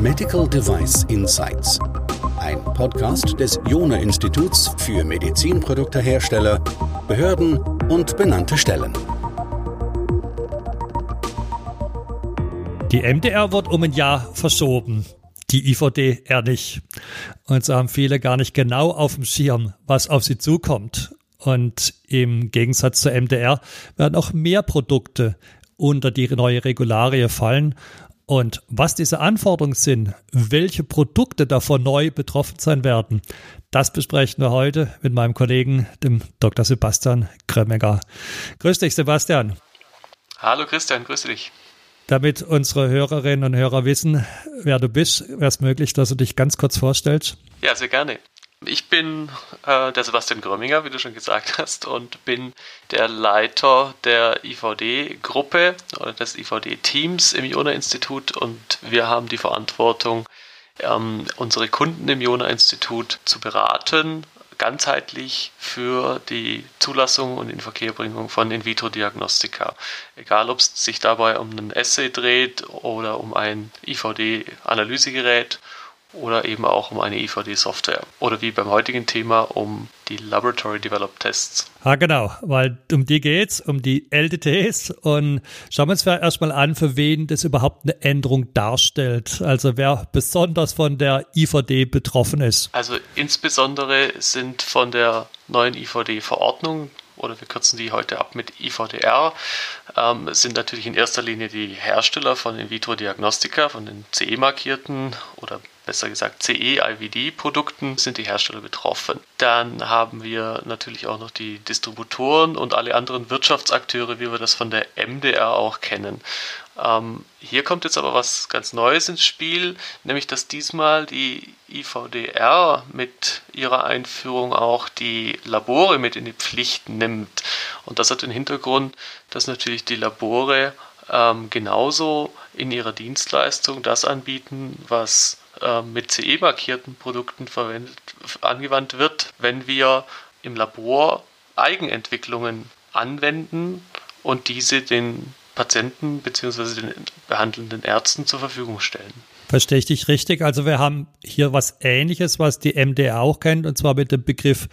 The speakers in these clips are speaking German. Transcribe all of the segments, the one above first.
Medical Device Insights. Ein Podcast des Jona Instituts für Medizinproduktehersteller, Behörden und benannte Stellen. Die MDR wird um ein Jahr verschoben. Die IVD eher nicht. Und so haben viele gar nicht genau auf dem Schirm, was auf sie zukommt. Und im Gegensatz zur MDR werden auch mehr Produkte unter die neue Regularie fallen. Und was diese Anforderungen sind, welche Produkte davon neu betroffen sein werden, das besprechen wir heute mit meinem Kollegen, dem Dr. Sebastian Krömmecker. Grüß dich, Sebastian. Hallo Christian, grüße dich. Damit unsere Hörerinnen und Hörer wissen, wer du bist, wäre es möglich, dass du dich ganz kurz vorstellst? Ja, sehr gerne. Ich bin äh, der Sebastian Gröminger, wie du schon gesagt hast, und bin der Leiter der IVD-Gruppe oder des IVD-Teams im Jona-Institut und wir haben die Verantwortung, ähm, unsere Kunden im Jona-Institut zu beraten, ganzheitlich für die Zulassung und Inverkehrbringung von In-vitro-Diagnostika. Egal, ob es sich dabei um einen Assay dreht oder um ein IVD-Analysegerät oder eben auch um eine EVD-Software. Oder wie beim heutigen Thema um die Laboratory Developed Tests. Ah, genau, weil um die geht's, um die LDTs. Und schauen wir uns erstmal an, für wen das überhaupt eine Änderung darstellt. Also wer besonders von der IVD betroffen ist. Also insbesondere sind von der neuen IVD-Verordnung oder wir kürzen die heute ab mit IVDR, ähm, sind natürlich in erster Linie die Hersteller von In-vitro-Diagnostika, von den CE-markierten oder besser gesagt CE-IVD-Produkten sind die Hersteller betroffen. Dann haben wir natürlich auch noch die Distributoren und alle anderen Wirtschaftsakteure, wie wir das von der MDR auch kennen. Ähm, hier kommt jetzt aber was ganz Neues ins Spiel, nämlich dass diesmal die IVDR mit ihrer Einführung auch die Labore mit in die Pflicht nimmt. Und das hat den Hintergrund, dass natürlich die Labore ähm, genauso in ihrer Dienstleistung das anbieten, was äh, mit CE-markierten Produkten angewandt wird, wenn wir im Labor Eigenentwicklungen anwenden und diese den Patienten bzw. den behandelnden Ärzten zur Verfügung stellen. Verstehe ich dich richtig? Also wir haben hier was Ähnliches, was die MDR auch kennt, und zwar mit dem Begriff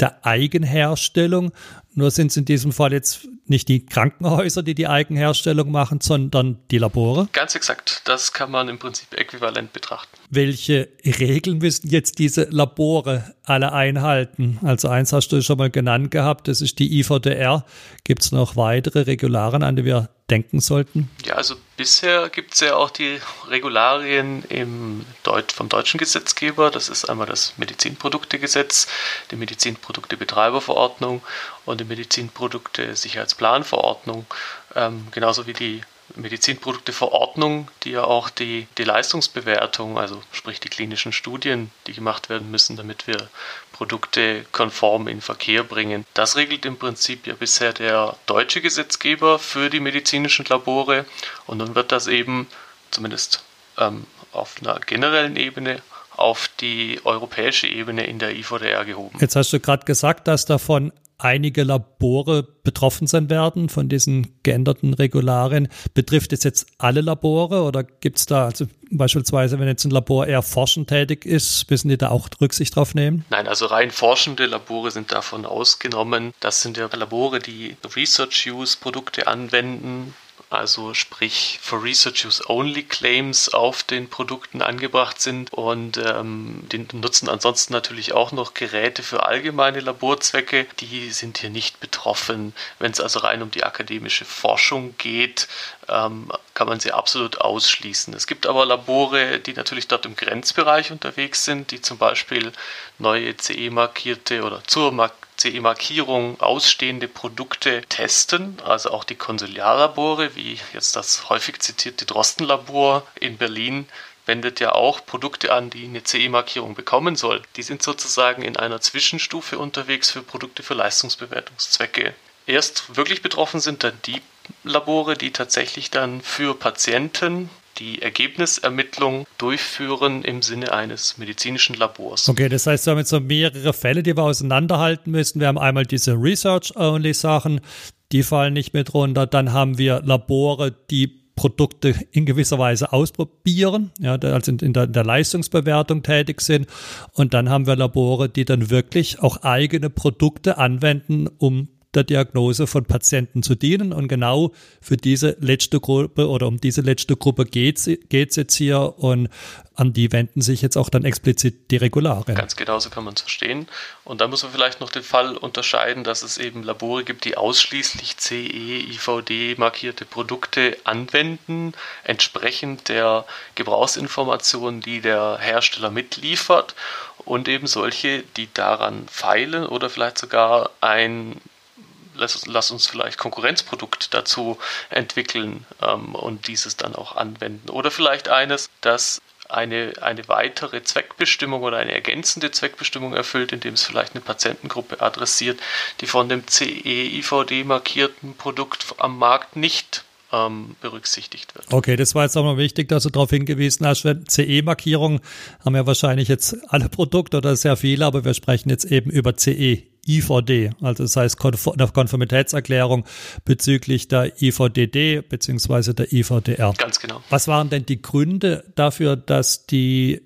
der Eigenherstellung. Nur sind es in diesem Fall jetzt nicht die Krankenhäuser, die die Eigenherstellung machen, sondern die Labore. Ganz exakt. Das kann man im Prinzip äquivalent betrachten. Welche Regeln müssen jetzt diese Labore alle einhalten? Also eins hast du schon mal genannt gehabt, das ist die IVDR. Gibt es noch weitere Regularien, an die wir denken sollten? Ja, also bisher gibt es ja auch die Regularien im Deut vom deutschen Gesetzgeber. Das ist einmal das Medizinproduktegesetz, die Medizinproduktebetreiberverordnung und die Medizinprodukte-Sicherheitsplanverordnung, ähm, genauso wie die Medizinprodukteverordnung, die ja auch die, die Leistungsbewertung, also sprich die klinischen Studien, die gemacht werden müssen, damit wir Produkte konform in Verkehr bringen. Das regelt im Prinzip ja bisher der deutsche Gesetzgeber für die medizinischen Labore und nun wird das eben zumindest ähm, auf einer generellen Ebene auf die europäische Ebene in der IVDR gehoben. Jetzt hast du gerade gesagt, dass davon einige Labore betroffen sein werden von diesen geänderten Regularien. Betrifft es jetzt alle Labore oder gibt es da, also beispielsweise, wenn jetzt ein Labor eher forschend tätig ist, müssen die da auch Rücksicht drauf nehmen? Nein, also rein forschende Labore sind davon ausgenommen. Das sind ja Labore, die Research-Use-Produkte anwenden, also sprich for Research Use Only Claims auf den Produkten angebracht sind und ähm, die nutzen ansonsten natürlich auch noch Geräte für allgemeine Laborzwecke. Die sind hier nicht betroffen. Wenn es also rein um die akademische Forschung geht, ähm, kann man sie absolut ausschließen. Es gibt aber Labore, die natürlich dort im Grenzbereich unterwegs sind, die zum Beispiel neue CE-markierte oder zur Mark CE-Markierung ausstehende Produkte testen, also auch die Konsiliarlabore, wie jetzt das häufig zitierte Drostenlabor in Berlin, wendet ja auch Produkte an, die eine CE-Markierung bekommen soll. Die sind sozusagen in einer Zwischenstufe unterwegs für Produkte für Leistungsbewertungszwecke. Erst wirklich betroffen sind dann die Labore, die tatsächlich dann für Patienten die Ergebnisermittlung durchführen im Sinne eines medizinischen Labors. Okay, das heißt, wir haben jetzt so mehrere Fälle, die wir auseinanderhalten müssen. Wir haben einmal diese Research-Only-Sachen, die fallen nicht mit runter. Dann haben wir Labore, die Produkte in gewisser Weise ausprobieren, ja, also in, der, in der Leistungsbewertung tätig sind. Und dann haben wir Labore, die dann wirklich auch eigene Produkte anwenden, um der Diagnose von Patienten zu dienen. Und genau für diese letzte Gruppe oder um diese letzte Gruppe geht es jetzt hier. Und an die wenden sich jetzt auch dann explizit die Regularien. Ganz genau so kann man es verstehen. Und da muss man vielleicht noch den Fall unterscheiden, dass es eben Labore gibt, die ausschließlich CE, IVD markierte Produkte anwenden, entsprechend der Gebrauchsinformationen, die der Hersteller mitliefert und eben solche, die daran feilen oder vielleicht sogar ein lass, lass uns vielleicht Konkurrenzprodukt dazu entwickeln ähm, und dieses dann auch anwenden. Oder vielleicht eines, das eine, eine weitere Zweckbestimmung oder eine ergänzende Zweckbestimmung erfüllt, indem es vielleicht eine Patientengruppe adressiert, die von dem CE-IVD markierten Produkt am Markt nicht ähm, berücksichtigt wird. Okay, das war jetzt auch noch wichtig, dass du darauf hingewiesen hast. CE-Markierung haben ja wahrscheinlich jetzt alle Produkte oder sehr viele, aber wir sprechen jetzt eben über CE. IVD, also das heißt eine Konformitätserklärung bezüglich der IVDD bzw. der IVDR. Ganz genau. Was waren denn die Gründe dafür, dass die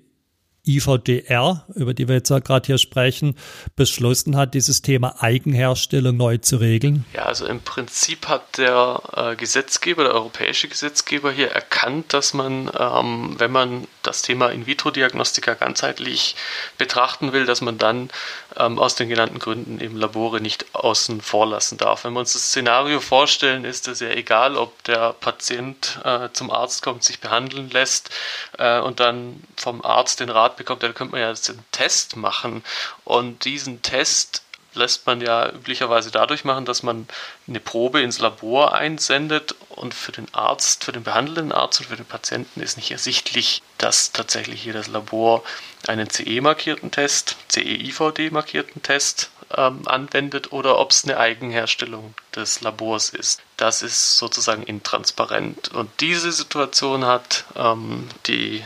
IVDR, über die wir jetzt gerade hier sprechen, beschlossen hat, dieses Thema Eigenherstellung neu zu regeln? Ja, also im Prinzip hat der äh, Gesetzgeber, der europäische Gesetzgeber hier erkannt, dass man, ähm, wenn man das Thema In-vitro-Diagnostika ganzheitlich betrachten will, dass man dann ähm, aus den genannten Gründen eben Labore nicht außen vor lassen darf. Wenn wir uns das Szenario vorstellen, ist es ja egal, ob der Patient äh, zum Arzt kommt, sich behandeln lässt äh, und dann vom Arzt den Rat bekommt, dann könnte man ja einen Test machen und diesen Test lässt man ja üblicherweise dadurch machen, dass man eine Probe ins Labor einsendet und für den Arzt, für den behandelnden Arzt und für den Patienten ist nicht ersichtlich, dass tatsächlich hier das Labor einen CE-markierten Test, CE-IVD-markierten Test ähm, anwendet oder ob es eine Eigenherstellung des Labors ist. Das ist sozusagen intransparent. Und diese Situation hat ähm, die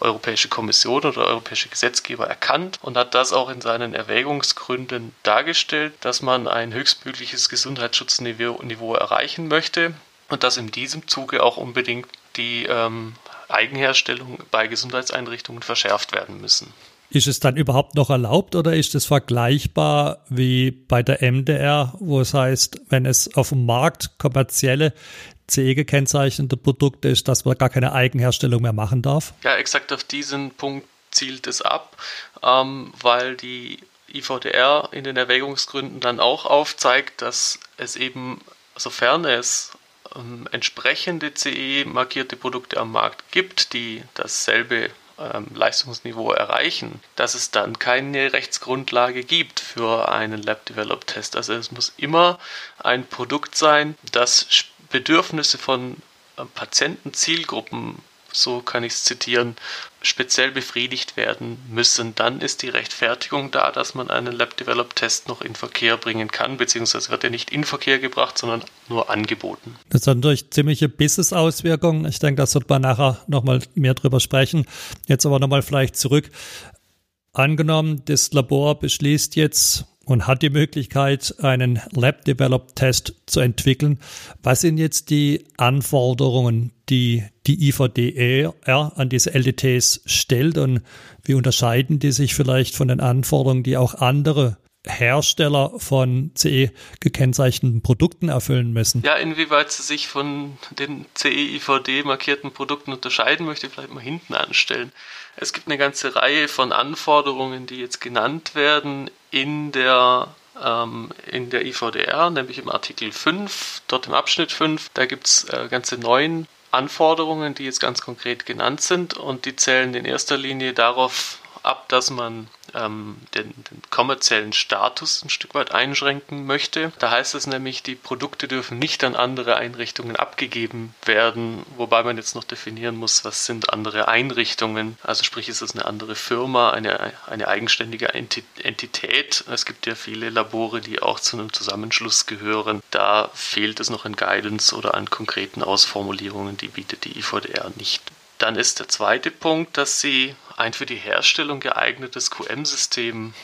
Europäische Kommission oder der europäische Gesetzgeber erkannt und hat das auch in seinen Erwägungsgründen dargestellt, dass man ein höchstmögliches Gesundheitsschutzniveau erreichen möchte und dass in diesem Zuge auch unbedingt die ähm, Eigenherstellung bei Gesundheitseinrichtungen verschärft werden müssen. Ist es dann überhaupt noch erlaubt oder ist es vergleichbar wie bei der MDR, wo es heißt, wenn es auf dem Markt kommerzielle CE gekennzeichnete Produkte ist, dass man gar keine Eigenherstellung mehr machen darf? Ja, exakt auf diesen Punkt zielt es ab, ähm, weil die IVDR in den Erwägungsgründen dann auch aufzeigt, dass es eben, sofern es ähm, entsprechende CE-markierte Produkte am Markt gibt, die dasselbe ähm, Leistungsniveau erreichen, dass es dann keine Rechtsgrundlage gibt für einen Lab-Developed-Test. Also es muss immer ein Produkt sein, das Bedürfnisse von äh, Patienten, Zielgruppen so kann ich es zitieren, speziell befriedigt werden müssen, dann ist die Rechtfertigung da, dass man einen Lab-Developed-Test noch in Verkehr bringen kann, beziehungsweise wird er nicht in Verkehr gebracht, sondern nur angeboten. Das hat natürlich ziemliche Business-Auswirkungen. Ich denke, da wird man nachher nochmal mehr drüber sprechen. Jetzt aber nochmal vielleicht zurück. Angenommen, das Labor beschließt jetzt, und hat die Möglichkeit, einen Lab-Developed-Test zu entwickeln. Was sind jetzt die Anforderungen, die die IVDR an diese LDTs stellt und wie unterscheiden die sich vielleicht von den Anforderungen, die auch andere Hersteller von CE gekennzeichneten Produkten erfüllen müssen. Ja, inwieweit sie sich von den CE-IVD markierten Produkten unterscheiden, möchte ich vielleicht mal hinten anstellen. Es gibt eine ganze Reihe von Anforderungen, die jetzt genannt werden in der ähm, in der IVDR, nämlich im Artikel 5, dort im Abschnitt 5, da gibt es äh, ganze neun Anforderungen, die jetzt ganz konkret genannt sind und die zählen in erster Linie darauf ab, dass man ähm, den, den, kommerziellen Status ein Stück weit einschränken möchte. Da heißt es nämlich, die Produkte dürfen nicht an andere Einrichtungen abgegeben werden, wobei man jetzt noch definieren muss, was sind andere Einrichtungen. Also sprich, ist es eine andere Firma, eine, eine eigenständige Entität. Es gibt ja viele Labore, die auch zu einem Zusammenschluss gehören. Da fehlt es noch an Guidance oder an konkreten Ausformulierungen, die bietet die IVDR nicht. Dann ist der zweite Punkt, dass sie ein für die Herstellung geeignetes QM-System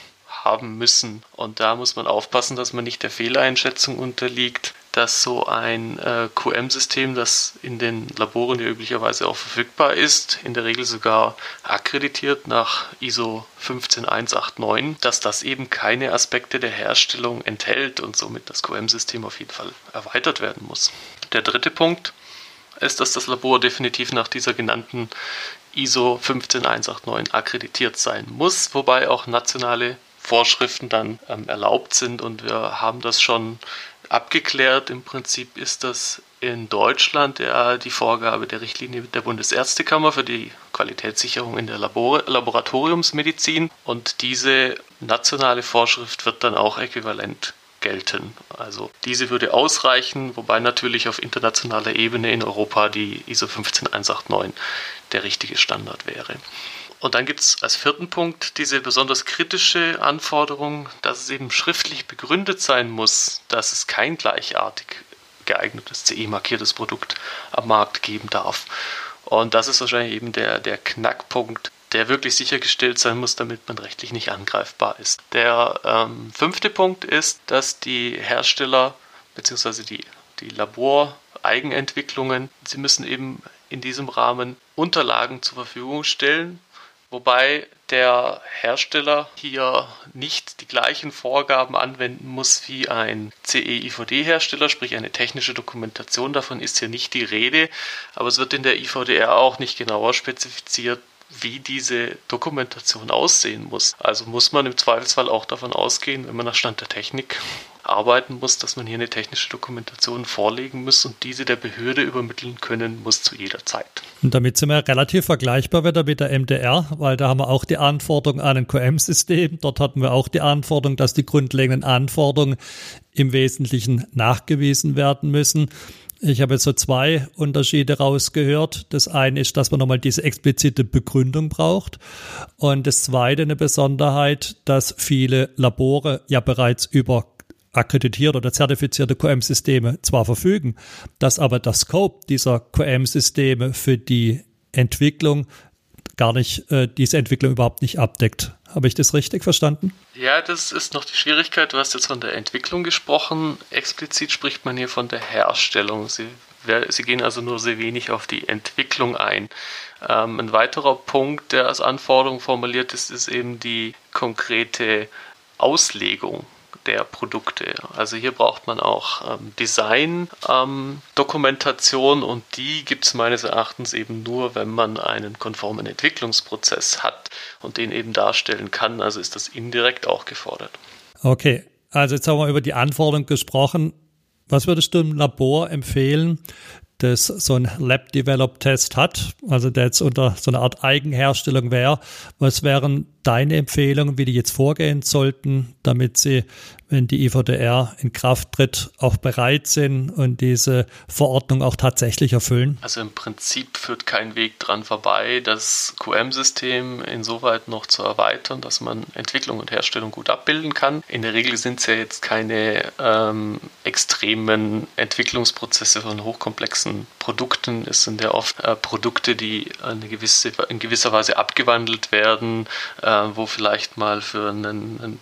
haben müssen. Und da muss man aufpassen, dass man nicht der Fehleinschätzung unterliegt, dass so ein äh, QM-System, das in den Laboren ja üblicherweise auch verfügbar ist, in der Regel sogar akkreditiert nach ISO 15189, dass das eben keine Aspekte der Herstellung enthält und somit das QM-System auf jeden Fall erweitert werden muss. Der dritte Punkt ist, dass das Labor definitiv nach dieser genannten ISO 15189 akkreditiert sein muss, wobei auch nationale Vorschriften dann ähm, erlaubt sind und wir haben das schon abgeklärt. Im Prinzip ist das in Deutschland ja die Vorgabe der Richtlinie der Bundesärztekammer für die Qualitätssicherung in der Labor Laboratoriumsmedizin und diese nationale Vorschrift wird dann auch äquivalent gelten. Also diese würde ausreichen, wobei natürlich auf internationaler Ebene in Europa die ISO 15189 der richtige Standard wäre. Und dann gibt es als vierten Punkt diese besonders kritische Anforderung, dass es eben schriftlich begründet sein muss, dass es kein gleichartig geeignetes CE-markiertes Produkt am Markt geben darf. Und das ist wahrscheinlich eben der, der Knackpunkt, der wirklich sichergestellt sein muss, damit man rechtlich nicht angreifbar ist. Der ähm, fünfte Punkt ist, dass die Hersteller bzw. die, die Laboreigenentwicklungen, sie müssen eben in diesem Rahmen Unterlagen zur Verfügung stellen, wobei der Hersteller hier nicht die gleichen Vorgaben anwenden muss wie ein CE-IVD-Hersteller, sprich eine technische Dokumentation. Davon ist hier nicht die Rede, aber es wird in der IVDR auch nicht genauer spezifiziert, wie diese Dokumentation aussehen muss. Also muss man im Zweifelsfall auch davon ausgehen, wenn man nach Stand der Technik arbeiten muss, dass man hier eine technische Dokumentation vorlegen muss und diese der Behörde übermitteln können muss zu jeder Zeit. Und damit sind wir relativ vergleichbar wieder mit der MDR, weil da haben wir auch die Anforderung an ein QM-System. Dort hatten wir auch die Anforderung, dass die grundlegenden Anforderungen im Wesentlichen nachgewiesen werden müssen. Ich habe jetzt so zwei Unterschiede rausgehört. Das eine ist, dass man nochmal diese explizite Begründung braucht. Und das zweite eine Besonderheit, dass viele Labore ja bereits über akkreditierte oder zertifizierte QM-Systeme zwar verfügen, dass aber der Scope dieser QM-Systeme für die Entwicklung gar nicht, äh, diese Entwicklung überhaupt nicht abdeckt. Habe ich das richtig verstanden? Ja, das ist noch die Schwierigkeit. Du hast jetzt von der Entwicklung gesprochen. Explizit spricht man hier von der Herstellung. Sie, sie gehen also nur sehr wenig auf die Entwicklung ein. Ähm, ein weiterer Punkt, der als Anforderung formuliert ist, ist eben die konkrete Auslegung der Produkte. Also hier braucht man auch ähm, Design-Dokumentation ähm, und die gibt es meines Erachtens eben nur, wenn man einen konformen Entwicklungsprozess hat und den eben darstellen kann. Also ist das indirekt auch gefordert. Okay, also jetzt haben wir über die Anforderungen gesprochen. Was würdest du im Labor empfehlen, das so ein Lab-Developed-Test hat, also der jetzt unter so einer Art Eigenherstellung wäre? Was wären deine Empfehlungen, wie die jetzt vorgehen sollten, damit sie wenn die IVDR in Kraft tritt, auch bereit sind und diese Verordnung auch tatsächlich erfüllen? Also im Prinzip führt kein Weg dran vorbei, das QM-System insoweit noch zu erweitern, dass man Entwicklung und Herstellung gut abbilden kann. In der Regel sind es ja jetzt keine ähm, extremen Entwicklungsprozesse von hochkomplexen Produkten. Es sind ja oft äh, Produkte, die eine gewisse, in gewisser Weise abgewandelt werden, äh, wo vielleicht mal für einen, einen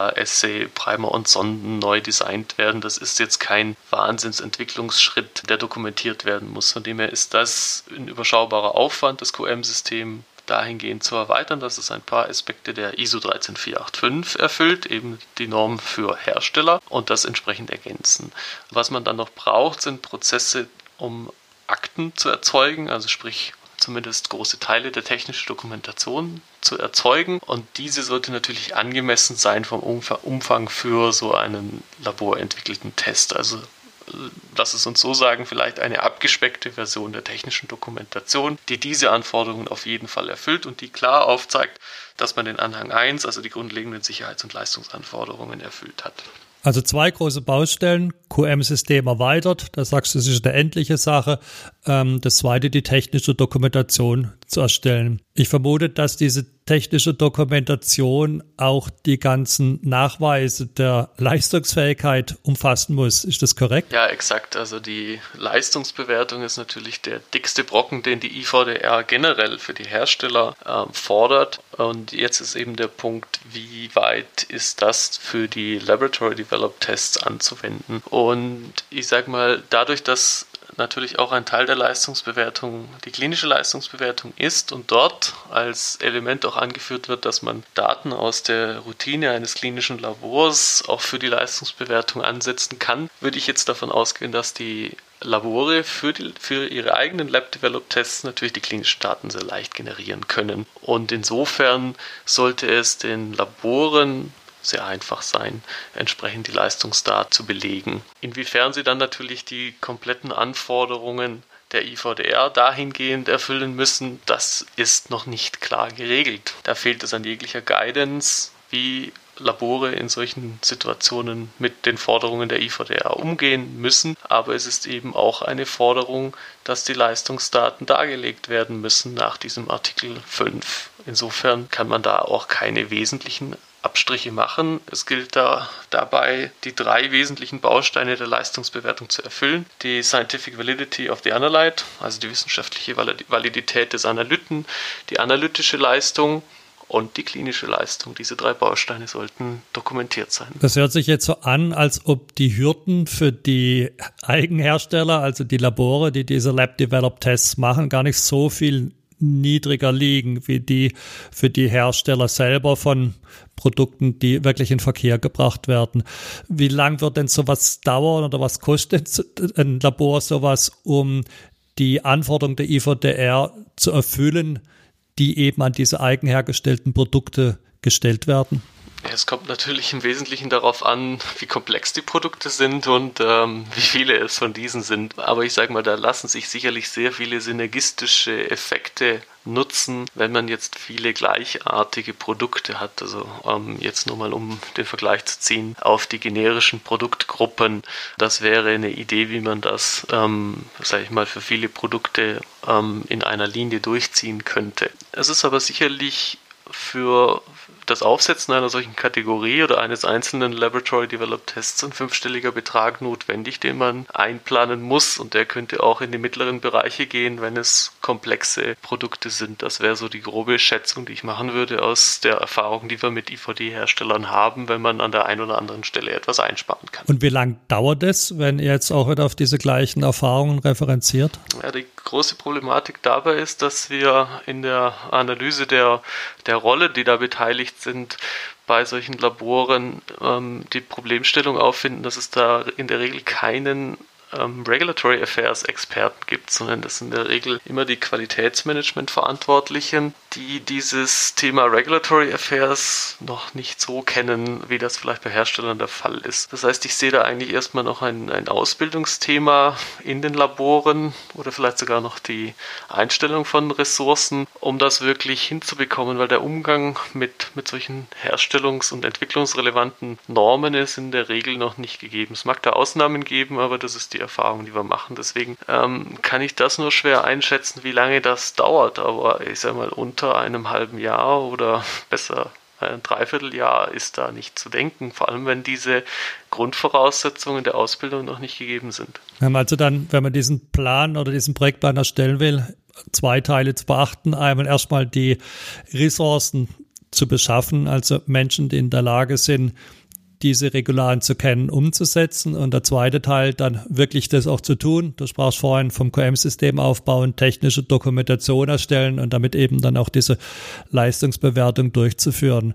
PCA-Essay Primer und Sonden neu designt werden. Das ist jetzt kein Wahnsinnsentwicklungsschritt, der dokumentiert werden muss. Von dem her ist das ein überschaubarer Aufwand, das QM-System dahingehend zu erweitern, dass es ein paar Aspekte der ISO 13485 erfüllt, eben die Norm für Hersteller und das entsprechend ergänzen. Was man dann noch braucht, sind Prozesse, um Akten zu erzeugen, also sprich zumindest große Teile der technischen Dokumentation zu erzeugen. Und diese sollte natürlich angemessen sein vom Umfang für so einen laborentwickelten Test. Also äh, lass es uns so sagen, vielleicht eine abgespeckte Version der technischen Dokumentation, die diese Anforderungen auf jeden Fall erfüllt und die klar aufzeigt, dass man den Anhang 1, also die grundlegenden Sicherheits- und Leistungsanforderungen erfüllt hat. Also zwei große Baustellen, QM-System erweitert, da sagst du, das ist eine endliche Sache. Ähm, das zweite, die technische Dokumentation zu erstellen. Ich vermute, dass diese technische Dokumentation auch die ganzen Nachweise der Leistungsfähigkeit umfassen muss. Ist das korrekt? Ja, exakt. Also die Leistungsbewertung ist natürlich der dickste Brocken, den die IVDR generell für die Hersteller äh, fordert. Und jetzt ist eben der Punkt, wie weit ist das für die Laboratory Developed Tests anzuwenden? Und ich sage mal, dadurch, dass natürlich auch ein Teil der Leistungsbewertung die klinische Leistungsbewertung ist und dort als Element auch angeführt wird, dass man Daten aus der Routine eines klinischen Labors auch für die Leistungsbewertung ansetzen kann, würde ich jetzt davon ausgehen, dass die Labore für, die, für ihre eigenen Lab-Developed-Tests natürlich die klinischen Daten sehr leicht generieren können. Und insofern sollte es den Laboren sehr einfach sein, entsprechend die Leistungsdaten zu belegen. Inwiefern sie dann natürlich die kompletten Anforderungen der IVDR dahingehend erfüllen müssen, das ist noch nicht klar geregelt. Da fehlt es an jeglicher Guidance, wie Labore in solchen Situationen mit den Forderungen der IVDR umgehen müssen. Aber es ist eben auch eine Forderung, dass die Leistungsdaten dargelegt werden müssen nach diesem Artikel 5. Insofern kann man da auch keine wesentlichen Abstriche machen. Es gilt da dabei, die drei wesentlichen Bausteine der Leistungsbewertung zu erfüllen. Die Scientific Validity of the Analyte, also die wissenschaftliche Validität des Analyten, die analytische Leistung und die klinische Leistung. Diese drei Bausteine sollten dokumentiert sein. Das hört sich jetzt so an, als ob die Hürden für die Eigenhersteller, also die Labore, die diese Lab-Developed-Tests machen, gar nicht so viel niedriger liegen wie die für die Hersteller selber von Produkten, die wirklich in Verkehr gebracht werden. Wie lang wird denn sowas dauern oder was kostet ein Labor sowas, um die Anforderungen der IVDR zu erfüllen, die eben an diese eigenhergestellten Produkte gestellt werden? Es kommt natürlich im Wesentlichen darauf an, wie komplex die Produkte sind und ähm, wie viele es von diesen sind. Aber ich sage mal, da lassen sich sicherlich sehr viele synergistische Effekte nutzen, wenn man jetzt viele gleichartige Produkte hat. Also ähm, jetzt nur mal um den Vergleich zu ziehen auf die generischen Produktgruppen. Das wäre eine Idee, wie man das, ähm, sage ich mal, für viele Produkte ähm, in einer Linie durchziehen könnte. Es ist aber sicherlich für das Aufsetzen einer solchen Kategorie oder eines einzelnen Laboratory Developed Tests ein fünfstelliger Betrag notwendig, den man einplanen muss und der könnte auch in die mittleren Bereiche gehen, wenn es komplexe Produkte sind. Das wäre so die grobe Schätzung, die ich machen würde aus der Erfahrung, die wir mit IVD-Herstellern haben, wenn man an der einen oder anderen Stelle etwas einsparen kann. Und wie lange dauert es, wenn ihr jetzt auch wieder auf diese gleichen Erfahrungen referenziert? Ja, die große Problematik dabei ist, dass wir in der Analyse der, der Rolle, die da beteiligt sind bei solchen Laboren ähm, die Problemstellung auffinden, dass es da in der Regel keinen ähm, Regulatory Affairs Experten gibt, sondern das sind in der Regel immer die Qualitätsmanagement-Verantwortlichen, die dieses Thema Regulatory Affairs noch nicht so kennen, wie das vielleicht bei Herstellern der Fall ist. Das heißt, ich sehe da eigentlich erstmal noch ein, ein Ausbildungsthema in den Laboren oder vielleicht sogar noch die Einstellung von Ressourcen, um das wirklich hinzubekommen, weil der Umgang mit, mit solchen herstellungs- und entwicklungsrelevanten Normen ist in der Regel noch nicht gegeben. Es mag da Ausnahmen geben, aber das ist die Erfahrung, die wir machen. Deswegen ähm, kann ich das nur schwer einschätzen, wie lange das dauert. Aber ich sage mal, unter einem halben Jahr oder besser ein Dreivierteljahr ist da nicht zu denken, vor allem wenn diese Grundvoraussetzungen der Ausbildung noch nicht gegeben sind. Also dann, wenn man diesen Plan oder diesen Projektplan erstellen will, zwei Teile zu beachten. Einmal erstmal die Ressourcen zu beschaffen, also Menschen, die in der Lage sind, diese Regularien zu kennen, umzusetzen. Und der zweite Teil dann wirklich das auch zu tun. Du sprachst vorhin vom QM-System aufbauen, technische Dokumentation erstellen und damit eben dann auch diese Leistungsbewertung durchzuführen.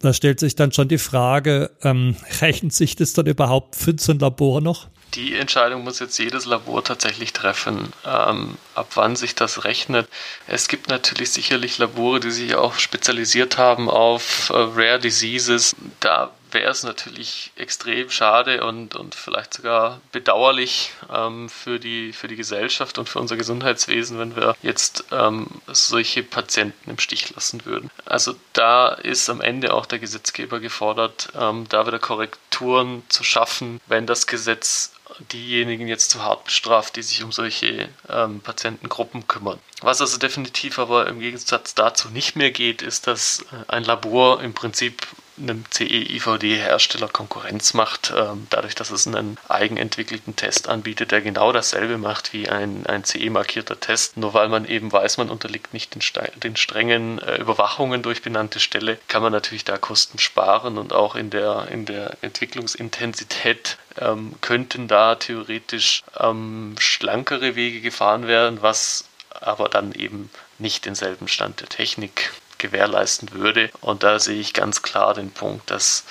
Da stellt sich dann schon die Frage, ähm, rechnet sich das dann überhaupt für so ein Labor noch? Die Entscheidung muss jetzt jedes Labor tatsächlich treffen, ähm, ab wann sich das rechnet. Es gibt natürlich sicherlich Labore, die sich auch spezialisiert haben auf äh, Rare Diseases. Da wäre es natürlich extrem schade und, und vielleicht sogar bedauerlich ähm, für, die, für die Gesellschaft und für unser Gesundheitswesen, wenn wir jetzt ähm, solche Patienten im Stich lassen würden. Also da ist am Ende auch der Gesetzgeber gefordert, ähm, da wieder Korrekturen zu schaffen, wenn das Gesetz diejenigen jetzt zu hart bestraft, die sich um solche ähm, Patientengruppen kümmern. Was also definitiv aber im Gegensatz dazu nicht mehr geht, ist, dass ein Labor im Prinzip einem CE-IVD-Hersteller Konkurrenz macht, ähm, dadurch, dass es einen eigenentwickelten Test anbietet, der genau dasselbe macht wie ein, ein CE-markierter Test. Nur weil man eben weiß, man unterliegt nicht den, den strengen äh, Überwachungen durch benannte Stelle, kann man natürlich da Kosten sparen und auch in der, in der Entwicklungsintensität ähm, könnten da theoretisch ähm, schlankere Wege gefahren werden, was aber dann eben nicht denselben Stand der Technik gewährleisten würde. Und da sehe ich ganz klar den Punkt, dass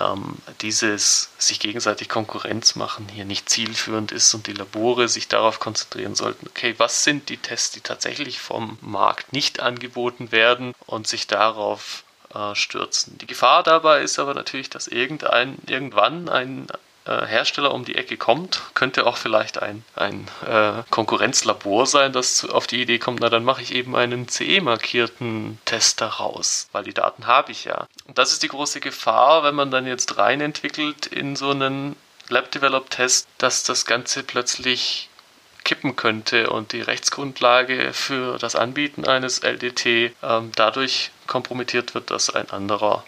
ähm, dieses sich gegenseitig Konkurrenz machen hier nicht zielführend ist und die Labore sich darauf konzentrieren sollten, okay, was sind die Tests, die tatsächlich vom Markt nicht angeboten werden und sich darauf äh, stürzen. Die Gefahr dabei ist aber natürlich, dass irgendein, irgendwann ein äh, Hersteller um die Ecke kommt, könnte auch vielleicht ein, ein äh, Konkurrenzlabor sein, das auf die Idee kommt, na dann mache ich eben einen CE-markierten Test daraus, weil die Daten habe ich ja. Und das ist die große Gefahr, wenn man dann jetzt rein entwickelt in so einen Lab-Developed-Test, dass das Ganze plötzlich kippen könnte und die Rechtsgrundlage für das Anbieten eines LDT ähm, dadurch kompromittiert wird, dass ein anderer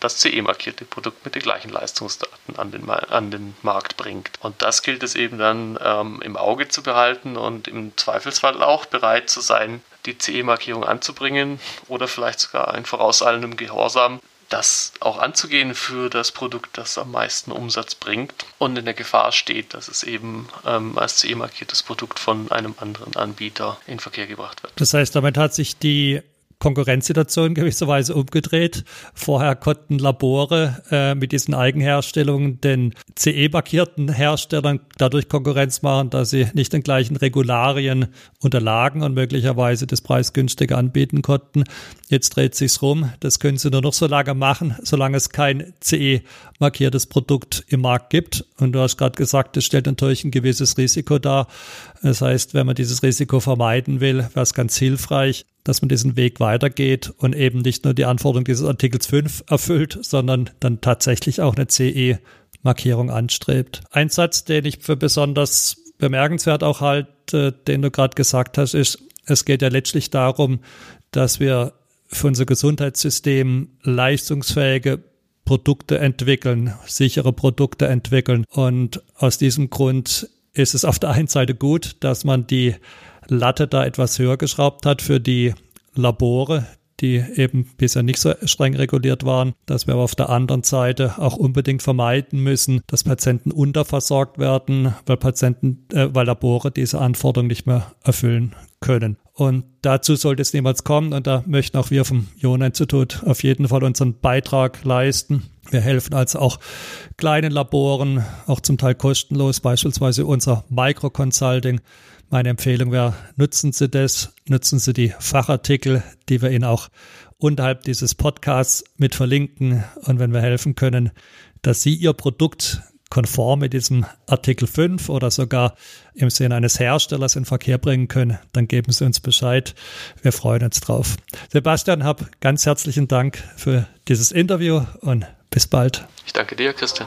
das CE-markierte Produkt mit den gleichen Leistungsdaten an den, an den Markt bringt. Und das gilt es eben dann ähm, im Auge zu behalten und im Zweifelsfall auch bereit zu sein, die CE-Markierung anzubringen oder vielleicht sogar in vorauseilendem Gehorsam das auch anzugehen für das Produkt, das am meisten Umsatz bringt und in der Gefahr steht, dass es eben ähm, als CE-markiertes Produkt von einem anderen Anbieter in Verkehr gebracht wird. Das heißt, damit hat sich die Konkurrenzsituation gewisserweise umgedreht. Vorher konnten Labore äh, mit diesen Eigenherstellungen den CE-markierten Herstellern dadurch Konkurrenz machen, dass sie nicht den gleichen Regularien unterlagen und möglicherweise das preisgünstig anbieten konnten. Jetzt dreht sich's rum. Das können sie nur noch so lange machen, solange es kein CE-markiertes Produkt im Markt gibt. Und du hast gerade gesagt, das stellt natürlich ein gewisses Risiko dar. Das heißt, wenn man dieses Risiko vermeiden will, wäre es ganz hilfreich, dass man diesen Weg weitergeht und eben nicht nur die Anforderungen dieses Artikels 5 erfüllt, sondern dann tatsächlich auch eine CE-Markierung anstrebt. Ein Satz, den ich für besonders bemerkenswert auch halte, den du gerade gesagt hast, ist, es geht ja letztlich darum, dass wir für unser Gesundheitssystem leistungsfähige Produkte entwickeln, sichere Produkte entwickeln. Und aus diesem Grund ist es auf der einen Seite gut, dass man die Latte da etwas höher geschraubt hat für die Labore, die eben bisher nicht so streng reguliert waren, dass wir aber auf der anderen Seite auch unbedingt vermeiden müssen, dass Patienten unterversorgt werden, weil Patienten, äh, weil Labore diese Anforderungen nicht mehr erfüllen können. Und dazu sollte es niemals kommen. Und da möchten auch wir vom Jona-Institut auf jeden Fall unseren Beitrag leisten. Wir helfen also auch kleinen Laboren, auch zum Teil kostenlos, beispielsweise unser Micro-Consulting meine Empfehlung wäre, nutzen Sie das, nutzen Sie die Fachartikel, die wir Ihnen auch unterhalb dieses Podcasts mit verlinken. Und wenn wir helfen können, dass Sie Ihr Produkt konform mit diesem Artikel 5 oder sogar im Sinne eines Herstellers in Verkehr bringen können, dann geben Sie uns Bescheid. Wir freuen uns drauf. Sebastian, hab ganz herzlichen Dank für dieses Interview und bis bald. Ich danke dir, Christian.